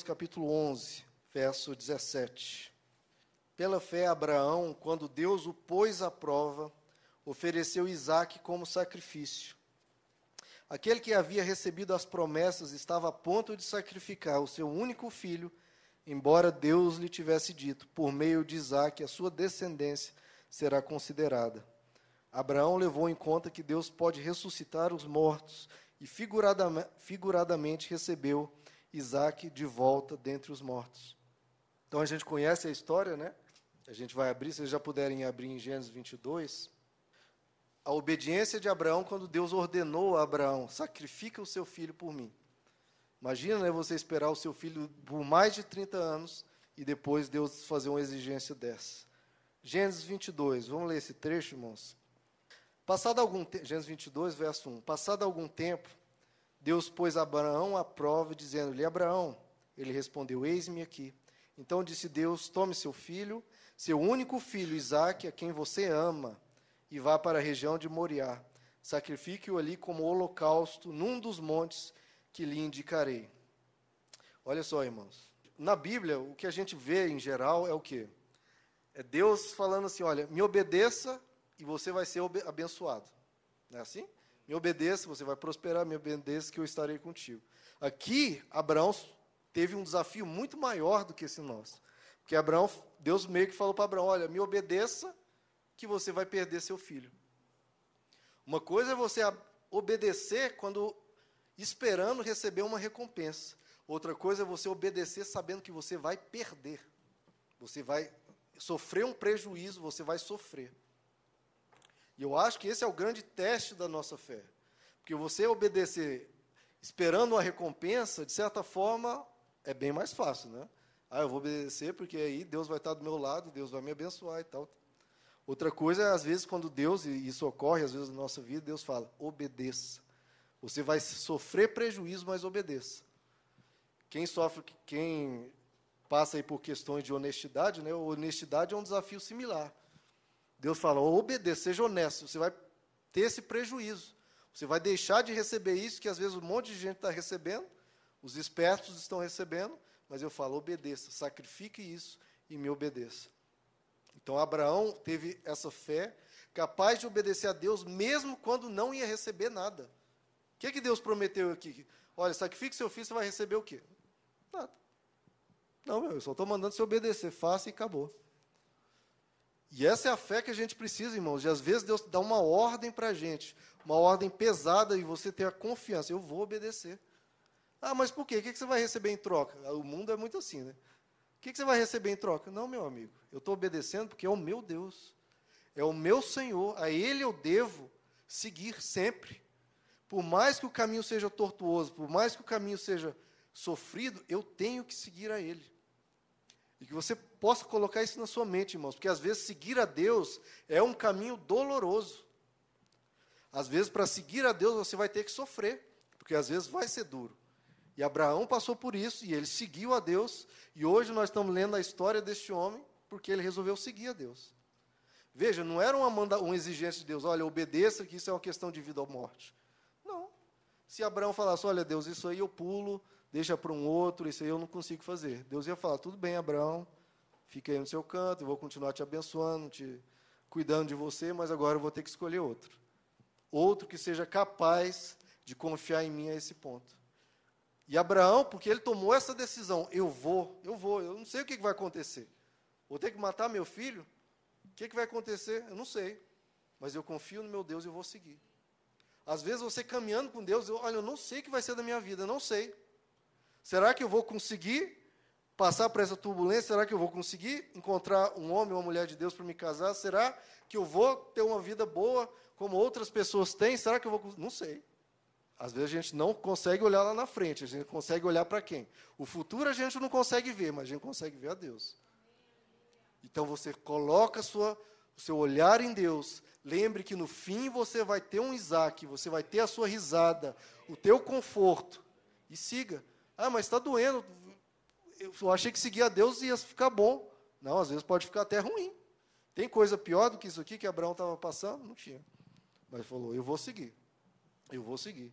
capítulo 11, verso 17. Pela fé, Abraão, quando Deus o pôs à prova, ofereceu Isaque como sacrifício. Aquele que havia recebido as promessas estava a ponto de sacrificar o seu único filho, embora Deus lhe tivesse dito: por meio de Isaque, a sua descendência será considerada. Abraão levou em conta que Deus pode ressuscitar os mortos e figuradamente recebeu Isaac de volta dentre os mortos. Então a gente conhece a história, né? A gente vai abrir, se vocês já puderem abrir em Gênesis 22. A obediência de Abraão quando Deus ordenou a Abraão: sacrifica o seu filho por mim. Imagina né, você esperar o seu filho por mais de 30 anos e depois Deus fazer uma exigência dessa. Gênesis 22, vamos ler esse trecho, irmãos. Passado algum tempo, Gênesis 22, verso 1. Passado algum tempo, Deus pôs Abraão à prova, dizendo-lhe: Abraão, ele respondeu: Eis-me aqui. Então disse Deus: Tome seu filho, seu único filho, Isaque, a quem você ama, e vá para a região de Moriá. Sacrifique-o ali como holocausto num dos montes que lhe indicarei. Olha só, irmãos. Na Bíblia, o que a gente vê em geral é o quê? É Deus falando assim: olha, me obedeça e você vai ser abençoado. Não é assim? Me obedeça, você vai prosperar, me obedeça que eu estarei contigo. Aqui, Abraão teve um desafio muito maior do que esse nosso. Porque Abraão, Deus meio que falou para Abraão: olha, me obedeça, que você vai perder seu filho. Uma coisa é você obedecer quando esperando receber uma recompensa. Outra coisa é você obedecer sabendo que você vai perder. Você vai sofrer um prejuízo, você vai sofrer. E eu acho que esse é o grande teste da nossa fé. Porque você obedecer esperando uma recompensa, de certa forma, é bem mais fácil, né? Ah, eu vou obedecer porque aí Deus vai estar do meu lado, Deus vai me abençoar e tal. Outra coisa é, às vezes, quando Deus, e isso ocorre, às vezes, na nossa vida, Deus fala, obedeça. Você vai sofrer prejuízo, mas obedeça. Quem sofre, quem passa aí por questões de honestidade, né? Honestidade é um desafio similar. Deus fala: obedeça, seja honesto, você vai ter esse prejuízo. Você vai deixar de receber isso que às vezes um monte de gente está recebendo, os espertos estão recebendo, mas eu falo: obedeça, sacrifique isso e me obedeça. Então Abraão teve essa fé, capaz de obedecer a Deus mesmo quando não ia receber nada. O que, que Deus prometeu aqui? Olha, sacrifique seu filho, você vai receber o quê? Nada. Não, meu, eu só estou mandando você obedecer, faça e acabou. E essa é a fé que a gente precisa, irmãos. E às vezes Deus dá uma ordem para a gente, uma ordem pesada, e você ter a confiança: eu vou obedecer. Ah, mas por quê? O que você vai receber em troca? Ah, o mundo é muito assim, né? O que você vai receber em troca? Não, meu amigo, eu estou obedecendo porque é o meu Deus, é o meu Senhor, a Ele eu devo seguir sempre. Por mais que o caminho seja tortuoso, por mais que o caminho seja sofrido, eu tenho que seguir a Ele. E que você possa colocar isso na sua mente, irmãos, porque às vezes seguir a Deus é um caminho doloroso. Às vezes, para seguir a Deus, você vai ter que sofrer, porque às vezes vai ser duro. E Abraão passou por isso, e ele seguiu a Deus, e hoje nós estamos lendo a história deste homem, porque ele resolveu seguir a Deus. Veja, não era uma, uma exigência de Deus, olha, obedeça que isso é uma questão de vida ou morte. Se Abraão falasse, olha, Deus, isso aí eu pulo, deixa para um outro, isso aí eu não consigo fazer. Deus ia falar: tudo bem, Abraão, fica aí no seu canto, eu vou continuar te abençoando, te cuidando de você, mas agora eu vou ter que escolher outro. Outro que seja capaz de confiar em mim a esse ponto. E Abraão, porque ele tomou essa decisão, eu vou, eu vou, eu não sei o que vai acontecer. Vou ter que matar meu filho? O que vai acontecer? Eu não sei. Mas eu confio no meu Deus e eu vou seguir. Às vezes você caminhando com Deus, eu, olha, eu não sei o que vai ser da minha vida, não sei. Será que eu vou conseguir passar por essa turbulência? Será que eu vou conseguir encontrar um homem ou uma mulher de Deus para me casar? Será que eu vou ter uma vida boa como outras pessoas têm? Será que eu vou. Não sei. Às vezes a gente não consegue olhar lá na frente, a gente consegue olhar para quem? O futuro a gente não consegue ver, mas a gente consegue ver a Deus. Então você coloca sua, o seu olhar em Deus. Lembre que no fim você vai ter um Isaac, você vai ter a sua risada, o teu conforto. E siga. Ah, mas está doendo. Eu achei que seguir a Deus ia ficar bom. Não, às vezes pode ficar até ruim. Tem coisa pior do que isso aqui que Abraão estava passando? Não tinha. Mas falou: Eu vou seguir. Eu vou seguir.